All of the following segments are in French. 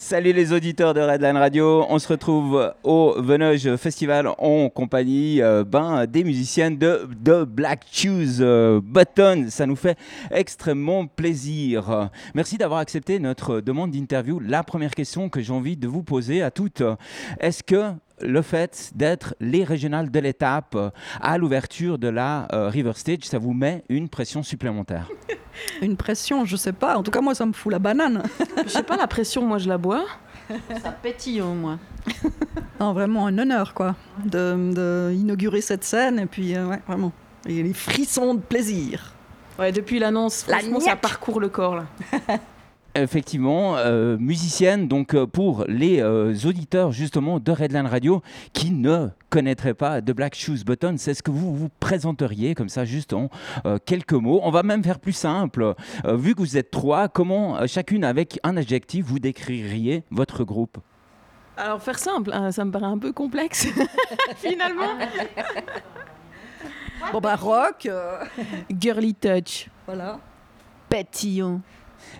Salut les auditeurs de Redline Radio, on se retrouve au Venoge Festival en compagnie euh, ben, des musiciennes de, de Black Shoes euh, Button. Ça nous fait extrêmement plaisir. Merci d'avoir accepté notre demande d'interview. La première question que j'ai envie de vous poser à toutes, est-ce que le fait d'être les régionales de l'étape euh, à l'ouverture de la euh, River Stage, ça vous met une pression supplémentaire? Une pression, je sais pas. En tout cas, moi, ça me fout la banane. Je sais pas, la pression, moi, je la bois. Ça pétille au moins. Non, vraiment un honneur, quoi, de, de inaugurer cette scène. Et puis, euh, ouais, vraiment. Et les frissons de plaisir. Ouais, depuis l'annonce, La franchement, ça parcourt le corps, là. Effectivement, euh, musicienne, donc euh, pour les euh, auditeurs justement de Redline Radio qui ne connaîtraient pas The Black Shoes Button, c'est ce que vous vous présenteriez comme ça juste en euh, quelques mots. On va même faire plus simple. Euh, vu que vous êtes trois, comment euh, chacune avec un adjectif vous décririez votre groupe? Alors, faire simple, hein, ça me paraît un peu complexe, finalement. Bon, bah, rock, euh, Girly touch, voilà. pétillant.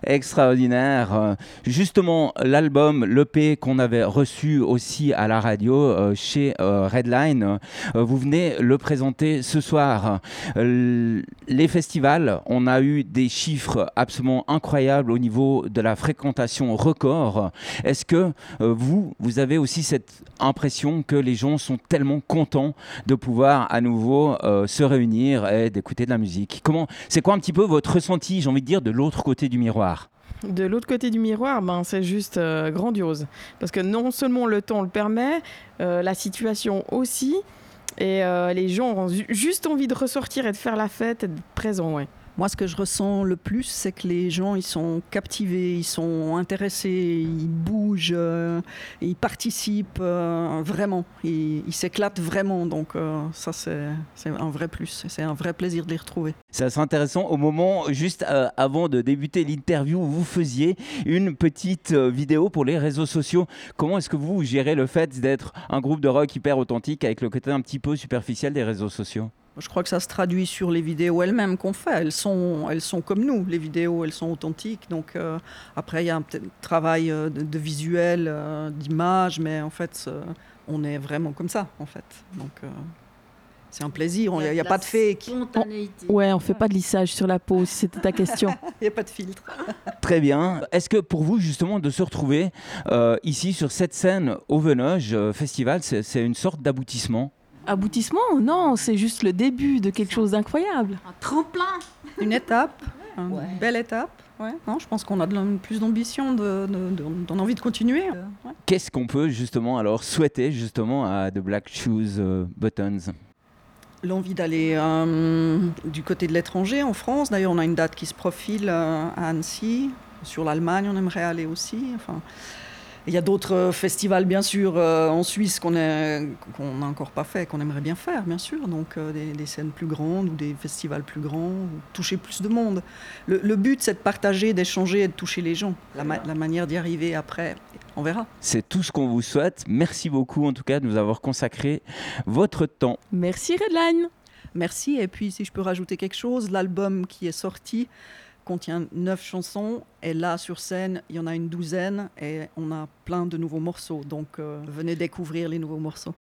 Extraordinaire. Euh, Justement, l'album, l'EP qu'on avait reçu aussi à la radio euh, chez euh, Redline, vous venez le présenter ce soir. Les festivals, on a eu des chiffres absolument incroyables au niveau de la fréquentation record. Est-ce que vous, vous avez aussi cette impression que les gens sont tellement contents de pouvoir à nouveau se réunir et d'écouter de la musique? C'est quoi un petit peu votre ressenti, j'ai envie de dire, de l'autre côté du miroir? De l'autre côté du miroir, ben, c'est juste euh, grandiose. Parce que non seulement le temps le permet, euh, la situation aussi, et euh, les gens ont ju- juste envie de ressortir et de faire la fête et d'être présents. Moi, ce que je ressens le plus, c'est que les gens, ils sont captivés, ils sont intéressés, ils bougent, euh, ils participent euh, vraiment, ils s'éclatent vraiment. Donc, euh, ça, c'est un vrai plus. C'est un vrai plaisir de les retrouver. C'est assez intéressant. Au moment, juste avant de débuter l'interview, vous faisiez une petite vidéo pour les réseaux sociaux. Comment est-ce que vous gérez le fait d'être un groupe de rock hyper authentique avec le côté un petit peu superficiel des réseaux sociaux? Je crois que ça se traduit sur les vidéos elles-mêmes qu'on fait. Elles sont, elles sont comme nous. Les vidéos, elles sont authentiques. Donc euh, après, il y a un petit travail euh, de, de visuel, euh, d'image, mais en fait, euh, on est vraiment comme ça, en fait. Donc euh, c'est un plaisir. Il n'y a, pas de fake, Spontanéité. Ouais, on fait pas de lissage sur la peau, si c'était ta question. il n'y a pas de filtre. Très bien. Est-ce que pour vous, justement, de se retrouver euh, ici sur cette scène au Venoge Festival, c'est une sorte d'aboutissement? Aboutissement Non, c'est juste le début de quelque chose d'incroyable. Un tremplin. Une étape, une Ouais. belle étape. Ouais. Non, je pense qu'on a de plus d'ambition, de, de- de- d'en envie de continuer. Euh, ouais. Qu'est-ce qu'on peut justement alors souhaiter justement à The Black Shoes euh, Buttons? L'envie d'aller euh, du côté de l'étranger, en France. D'ailleurs, on a une date qui se profile euh, à Annecy. Sur l'Allemagne, on aimerait aller aussi. Enfin, il y a d'autres euh, festivals, bien sûr, euh, en Suisse qu'on qu'on n'a encore pas fait, qu'on aimerait bien faire, bien sûr. Donc, euh, des, des scènes plus grandes ou des festivals plus grands, ou toucher plus de monde. Le, le but, c'est de partager, d'échanger et de toucher les gens. La, ma- la manière d'y arriver après, on verra. C'est tout ce qu'on vous souhaite. Merci beaucoup en tout cas de nous avoir consacré votre temps. Merci Redline Merci. Et puis, si je peux rajouter quelque chose, l'album qui est sorti contient neuf chansons. Et là, sur scène, il y en a une douzaine. Et on a plein de nouveaux morceaux. Donc, euh, venez découvrir les nouveaux morceaux.